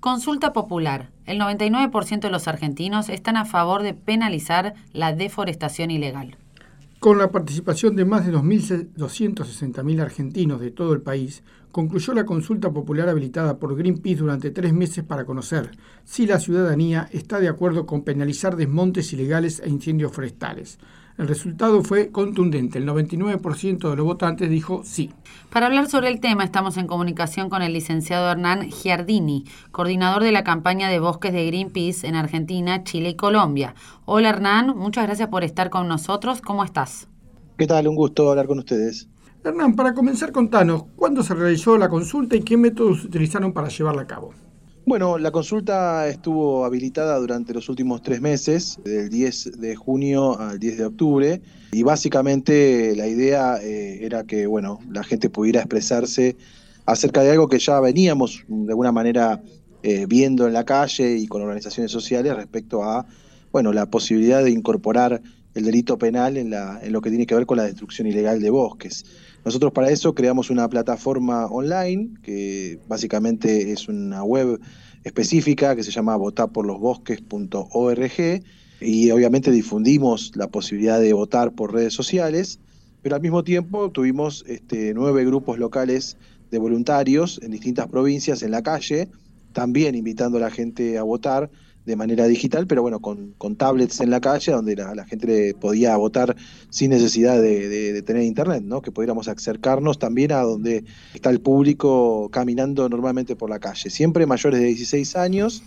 Consulta popular. El 99% de los argentinos están a favor de penalizar la deforestación ilegal. Con la participación de más de 2.260.000 argentinos de todo el país, concluyó la consulta popular habilitada por Greenpeace durante tres meses para conocer si la ciudadanía está de acuerdo con penalizar desmontes ilegales e incendios forestales. El resultado fue contundente. El 99% de los votantes dijo sí. Para hablar sobre el tema estamos en comunicación con el licenciado Hernán Giardini, coordinador de la campaña de bosques de Greenpeace en Argentina, Chile y Colombia. Hola Hernán, muchas gracias por estar con nosotros. ¿Cómo estás? ¿Qué tal? Un gusto hablar con ustedes. Hernán, para comenzar, contanos, ¿cuándo se realizó la consulta y qué métodos utilizaron para llevarla a cabo? Bueno, la consulta estuvo habilitada durante los últimos tres meses, del 10 de junio al 10 de octubre, y básicamente la idea eh, era que bueno, la gente pudiera expresarse acerca de algo que ya veníamos de alguna manera eh, viendo en la calle y con organizaciones sociales respecto a bueno, la posibilidad de incorporar el delito penal en, la, en lo que tiene que ver con la destrucción ilegal de bosques. Nosotros para eso creamos una plataforma online que básicamente es una web específica que se llama votaporlosbosques.org y obviamente difundimos la posibilidad de votar por redes sociales, pero al mismo tiempo tuvimos este, nueve grupos locales de voluntarios en distintas provincias en la calle, también invitando a la gente a votar de manera digital, pero bueno, con, tablets en la calle donde la, gente podía votar sin necesidad de, tener internet, ¿no? Que pudiéramos acercarnos también a donde está el público caminando normalmente por la calle, siempre mayores de 16 años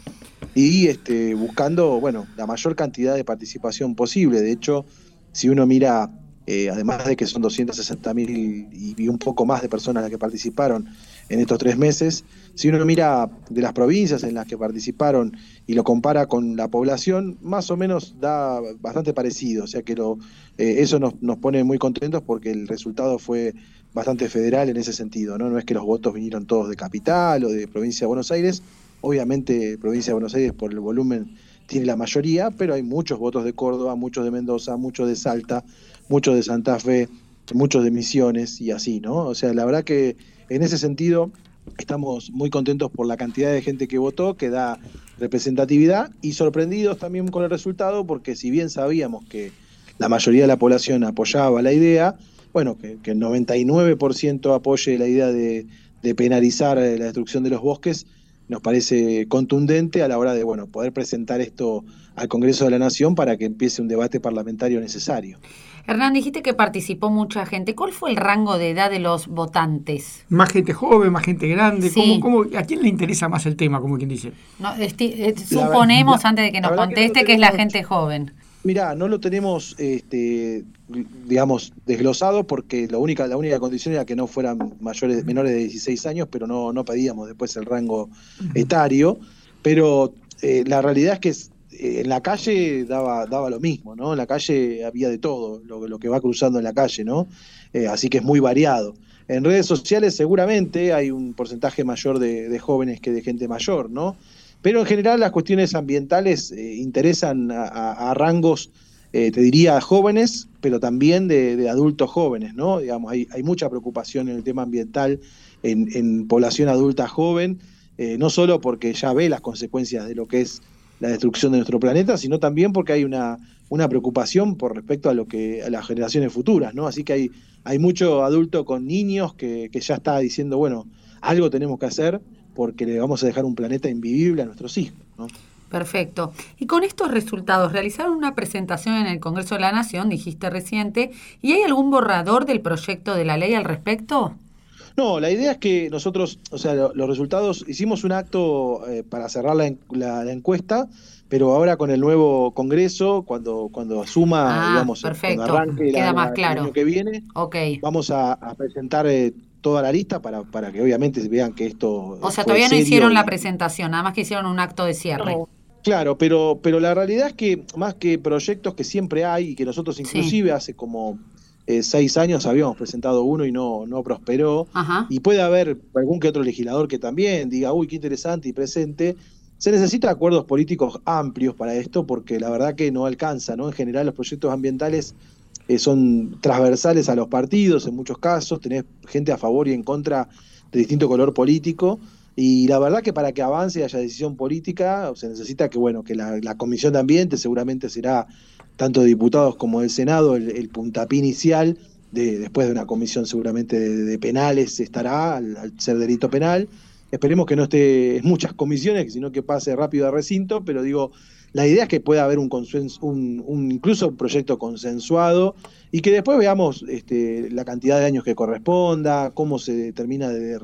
y este, buscando, bueno, la mayor cantidad de participación posible. De hecho, si uno mira eh, además de que son 260.000 y, y un poco más de personas las que participaron en estos tres meses, si uno mira de las provincias en las que participaron y lo compara con la población, más o menos da bastante parecido, o sea que lo, eh, eso nos, nos, pone muy contentos porque el resultado fue bastante federal en ese sentido, ¿no? no es que los votos vinieron todos de capital o de provincia de Buenos Aires, obviamente provincia de Buenos Aires por el volumen tiene la mayoría, pero hay muchos votos de Córdoba, muchos de Mendoza, muchos de Salta, muchos de Santa Fe, muchos de Misiones y así, ¿no? O sea, la verdad que en ese sentido Estamos muy contentos por la cantidad de gente que votó, que da representatividad y sorprendidos también con el resultado porque si bien sabíamos que la mayoría de la población apoyaba la idea, bueno, que, el 99% apoye la idea de, de penalizar la destrucción de los bosques, nos parece contundente a la hora de bueno poder presentar esto al Congreso de la Nación para que empiece un debate parlamentario necesario. Hernán, dijiste que participó mucha gente. ¿Cuál fue el rango de edad de los votantes? Más gente joven, más gente grande. ¿Cómo, a quién le interesa más el tema, como quien dice? Eh, suponemos, antes de que nos conteste, que, es la gente joven. Mirá, no lo tenemos, este, digamos, desglosado porque la única, la única condición era que no fueran mayores, menores de 16 años, pero no, no pedíamos después el rango etario. Pero eh, la realidad es que en la calle daba, daba lo mismo, ¿no? En la calle había de todo, lo, que va cruzando en la calle, ¿no? Eh, así que es muy variado. En redes sociales seguramente hay un porcentaje mayor de, jóvenes que de gente mayor, ¿no? Pero en general las cuestiones ambientales eh, interesan a, rangos, eh, te diría, jóvenes, pero también de, adultos jóvenes, ¿no? Digamos, hay, hay, mucha preocupación en el tema ambiental en, en población adulta joven, no solo porque ya ve las consecuencias de lo que es la destrucción de nuestro planeta, sino también porque hay una, una preocupación por respecto a lo que a las generaciones futuras, ¿no? Así que hay, hay mucho adulto con niños que, ya está diciendo, bueno, algo tenemos que hacer porque le vamos a dejar un planeta invivible a nuestros hijos, ¿no? Perfecto. Y con estos resultados, realizaron una presentación en el Congreso de la Nación, dijiste reciente, ¿y hay algún borrador del proyecto de la ley al respecto? No, la idea es que nosotros, o sea, los resultados, hicimos un acto eh, para cerrar la, encuesta, pero ahora con el nuevo Congreso, cuando, cuando asuma, ah, digamos, cuando arranque Queda más el año que viene, vamos a, presentar eh, toda la lista para, para que obviamente vean que esto... O sea, todavía no hicieron la presentación, nada más que hicieron un acto de cierre. Claro, pero, pero la realidad es que más que proyectos que siempre hay y que nosotros inclusive hace como eh, seis años habíamos presentado uno y no, no prosperó, y puede haber algún que otro legislador que también diga, uy, qué interesante y presente, se necesita acuerdos políticos amplios para esto porque la verdad que no alcanza, ¿no? En general los proyectos ambientales eh, son transversales a los partidos en muchos casos, tenés gente a favor y en contra de distinto color político, y la verdad que para que avance y haya decisión política, se necesita que, bueno, que la, Comisión de Ambiente seguramente será tanto de diputados como del Senado el, puntapié inicial, de, después de una comisión seguramente de, penales estará al, ser delito penal. Esperemos que no esté en muchas comisiones, sino que pase rápido a recinto, pero digo, la idea es que pueda haber un consenso, un, incluso un proyecto consensuado y que después veamos este, la cantidad de años que corresponda, cómo se termina de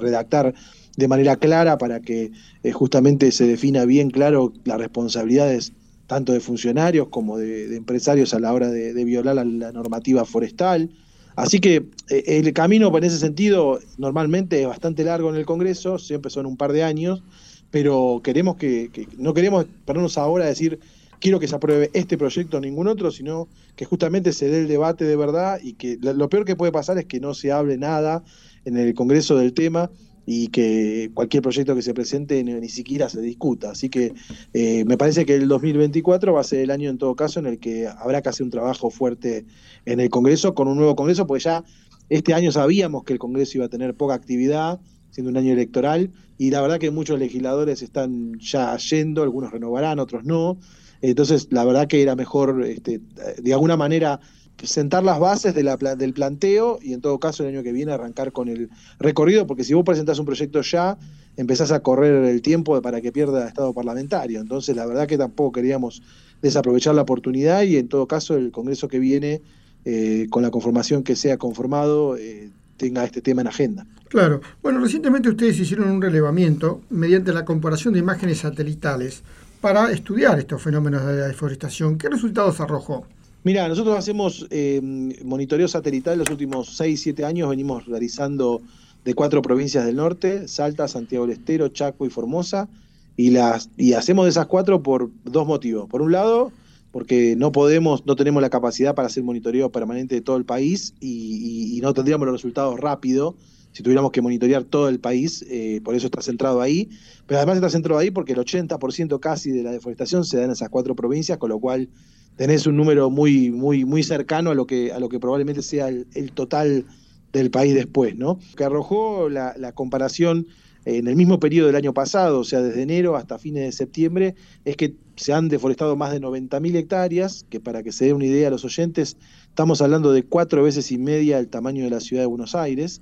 redactar de manera clara para que eh, justamente se defina bien claro las responsabilidades tanto de funcionarios como de, empresarios a la hora de, violar la, normativa forestal. Así que eh, el camino en ese sentido normalmente es bastante largo en el Congreso, siempre son un par de años, pero queremos que, no queremos ponernos ahora a decir quiero que se apruebe este proyecto o ningún otro, sino que justamente se dé el debate de verdad y que lo peor que puede pasar es que no se hable nada en el Congreso del tema y que cualquier proyecto que se presente ni, siquiera se discuta. Así que eh, me parece que el 2024 va a ser el año en todo caso en el que habrá que hacer un trabajo fuerte en el Congreso, con un nuevo Congreso, porque ya este año sabíamos que el Congreso iba a tener poca actividad, siendo un año electoral, y la verdad que muchos legisladores están ya yendo, algunos renovarán, otros no. Entonces, la verdad que era mejor, este, de alguna manera, sentar las bases del planteo y en todo caso el año que viene arrancar con el recorrido, porque si vos presentás un proyecto ya, empezás a correr el tiempo para que pierda estado parlamentario. Entonces la verdad que tampoco queríamos desaprovechar la oportunidad y en todo caso el Congreso que viene, eh, con la conformación que sea conformado, eh, tenga este tema en agenda. Claro. Bueno, recientemente ustedes hicieron un relevamiento mediante la comparación de imágenes satelitales para estudiar estos fenómenos de deforestación. ¿Qué resultados arrojó? Mira, nosotros hacemos eh, monitoreo satelital los últimos 6, 7 años, venimos realizando de cuatro provincias del norte, Salta, Santiago del Estero, Chaco y Formosa, y, las, y hacemos de esas cuatro por dos motivos. Por un lado, porque no podemos, no tenemos la capacidad para hacer monitoreo permanente de todo el país y, no tendríamos los resultados rápido si tuviéramos que monitorear todo el país, eh, por eso está centrado ahí, pero además está centrado ahí porque el 80% casi de la deforestación se da en esas cuatro provincias, con lo cual tenés un número muy, muy, muy cercano a lo que, a lo que probablemente sea el, total del país después, ¿no? Que arrojó la, comparación en el mismo periodo del año pasado, o sea, desde enero hasta fines de septiembre, es que se han deforestado más de 90.000 hectáreas, que para que se dé una idea a los oyentes, estamos hablando de cuatro veces y media el tamaño de la ciudad de Buenos Aires.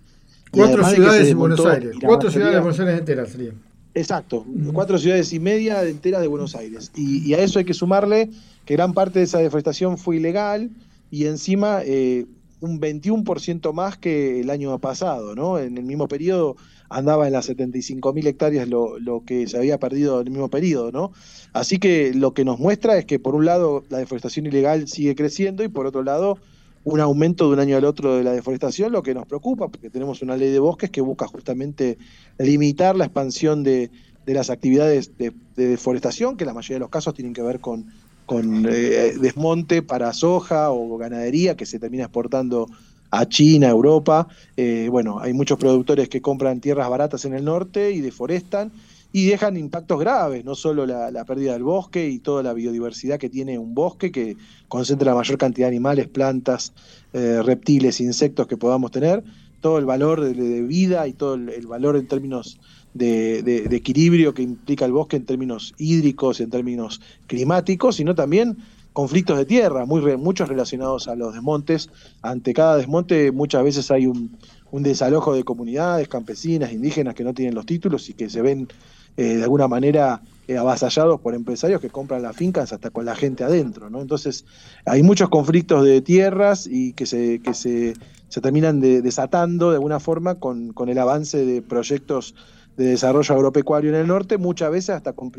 Cuatro ciudades de Buenos Aires, cuatro ciudades de Buenos Aires enteras sería. Exacto, cuatro ciudades y media enteras de Buenos Aires. y, a eso hay que sumarle que gran parte de esa deforestación fue ilegal y encima eh, un 21% más que el año pasado, ¿no? En el mismo periodo andaba en las 75.000 hectáreas lo, lo, que se había perdido en el mismo periodo, ¿no? Así que lo que nos muestra es que por un lado la deforestación ilegal sigue creciendo y por otro lado un aumento de un año al otro de la deforestación, lo que nos preocupa, porque tenemos una ley de bosques que busca justamente limitar la expansión de, de las actividades de, de, deforestación, que la mayoría de los casos tienen que ver con con eh, desmonte para soja o ganadería que se termina exportando a China, Europa. Eh, bueno, hay muchos productores que compran tierras baratas en el norte y deforestan y dejan impactos graves, no solo la, pérdida del bosque y toda la biodiversidad que tiene un bosque que concentra la mayor cantidad de animales, plantas, eh, reptiles, insectos que podamos tener, todo el valor de, vida y todo el valor en términos de, equilibrio que implica el bosque en términos hídricos, en términos climáticos, sino también conflictos de tierra, muy muchos relacionados a los desmontes. Ante cada desmonte muchas veces hay un, desalojo de comunidades campesinas, indígenas que no tienen los títulos y que se ven eh, de alguna manera eh, avasallados por empresarios que compran las fincas hasta con la gente adentro. ¿no? Entonces hay muchos conflictos de tierras y que se, que se, se terminan desatando de alguna forma con, con el avance de proyectos de desarrollo agropecuario en el norte, muchas veces hasta con,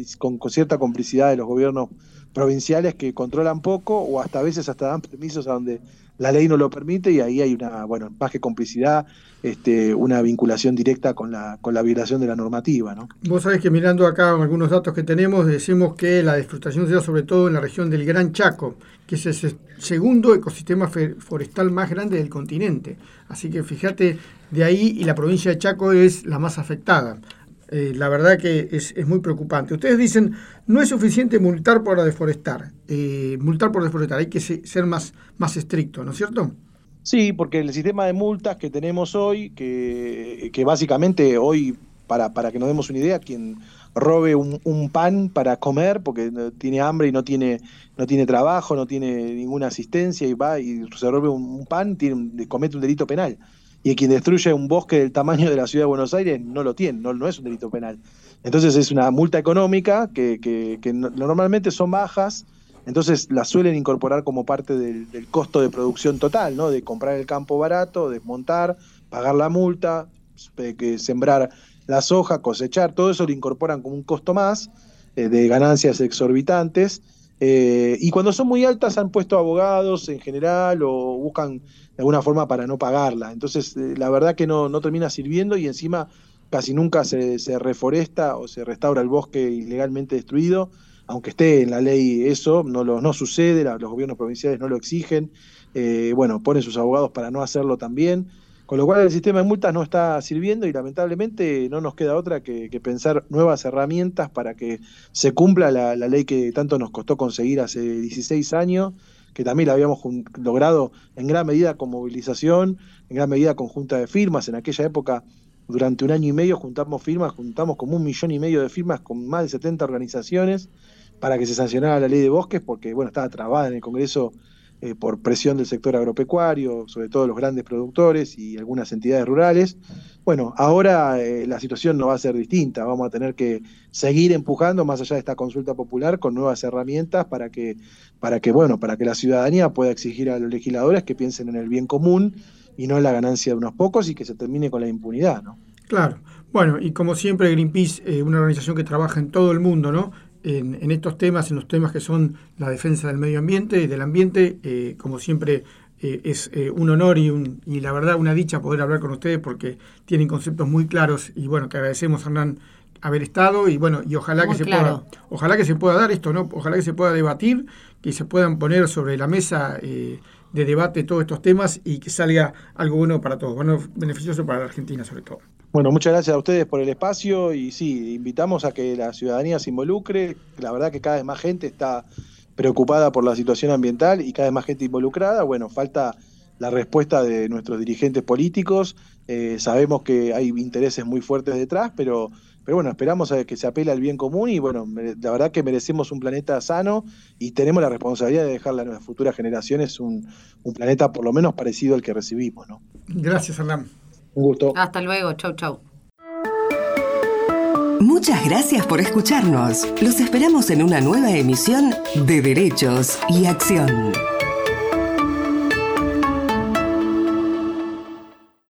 cierta complicidad de los gobiernos provinciales que controlan poco o hasta a veces hasta dan permisos a donde la ley no lo permite y ahí hay una, bueno, más que complicidad, este, una vinculación directa con la, con la violación de la normativa. ¿no? Vos sabés que mirando acá algunos datos que tenemos, decimos que la deforestación se da sobre todo en la región del Gran Chaco, que es el segundo ecosistema forestal más grande del continente. Así que fíjate, de ahí y la provincia de Chaco es la más afectada. Eh, la verdad que es, muy preocupante. Ustedes dicen, no es suficiente multar por deforestar, eh, multar por deforestar, hay que ser más, más estricto, ¿no es cierto? Sí, porque el sistema de multas que tenemos hoy, que, que básicamente hoy, para, para que nos demos una idea, quien robe un, pan para comer porque tiene hambre y no tiene, no tiene trabajo, no tiene ninguna asistencia y va y se robe un, pan, tiene, comete un delito penal y quien destruye un bosque del tamaño de la ciudad de Buenos Aires no lo tiene, no, es un delito penal. Entonces es una multa económica que, que, normalmente son bajas, entonces la suelen incorporar como parte del, costo de producción total, ¿no? De comprar el campo barato, desmontar, pagar la multa, que sembrar la soja, cosechar, todo eso lo incorporan como un costo más eh, de ganancias exorbitantes. Eh, y cuando son muy altas han puesto abogados en general o buscan de alguna forma para no pagarla. Entonces, eh, la verdad que no, no termina sirviendo y encima casi nunca se, se, reforesta o se restaura el bosque ilegalmente destruido, aunque esté en la ley eso, no, lo, no sucede, los gobiernos provinciales no lo exigen, eh, bueno, ponen sus abogados para no hacerlo también, con lo cual el sistema de multas no está sirviendo y lamentablemente no nos queda otra que, pensar nuevas herramientas para que se cumpla la, ley que tanto nos costó conseguir hace 16 años que también la habíamos logrado en gran medida con movilización, en gran medida con junta de firmas. En aquella época, durante un año y medio, juntamos firmas, juntamos como un millón y medio de firmas con más de 70 organizaciones para que se sancionara la ley de bosques, porque bueno, estaba trabada en el Congreso eh, por presión del sector agropecuario, sobre todo los grandes productores y algunas entidades rurales. Bueno, ahora eh, la situación no va a ser distinta, vamos a tener que seguir empujando más allá de esta consulta popular con nuevas herramientas para que, para que, bueno, para que la ciudadanía pueda exigir a los legisladores que piensen en el bien común y no en la ganancia de unos pocos y que se termine con la impunidad, ¿no? Claro. Bueno, y como siempre Greenpeace, eh, una organización que trabaja en todo el mundo, ¿no? En, estos temas, en los temas que son la defensa del medio ambiente y del ambiente, eh, como siempre eh, es eh, un honor y, un, y la verdad una dicha poder hablar con ustedes porque tienen conceptos muy claros y bueno, que agradecemos Hernán haber estado y bueno, y ojalá que se pueda ojalá que se pueda dar esto, ¿no? Ojalá que se pueda debatir, que se puedan poner sobre la mesa de debate todos estos temas y que salga algo bueno para todos, bueno, beneficioso para la Argentina sobre todo. Bueno, muchas gracias a ustedes por el espacio y sí, invitamos a que la ciudadanía se involucre. La verdad que cada vez más gente está preocupada por la situación ambiental y cada vez más gente involucrada. Bueno, falta la respuesta de nuestros dirigentes políticos. Eh, sabemos que hay intereses muy fuertes detrás, pero, pero bueno, esperamos a que se apele al bien común y bueno, la verdad que merecemos un planeta sano y tenemos la responsabilidad de dejarle a las futuras generaciones un, un planeta por lo menos parecido al que recibimos. ¿no? Gracias, Hernán. Un gusto. Hasta luego. Chau, chau. Muchas gracias por escucharnos. Los esperamos en una nueva emisión de Derechos y Acción.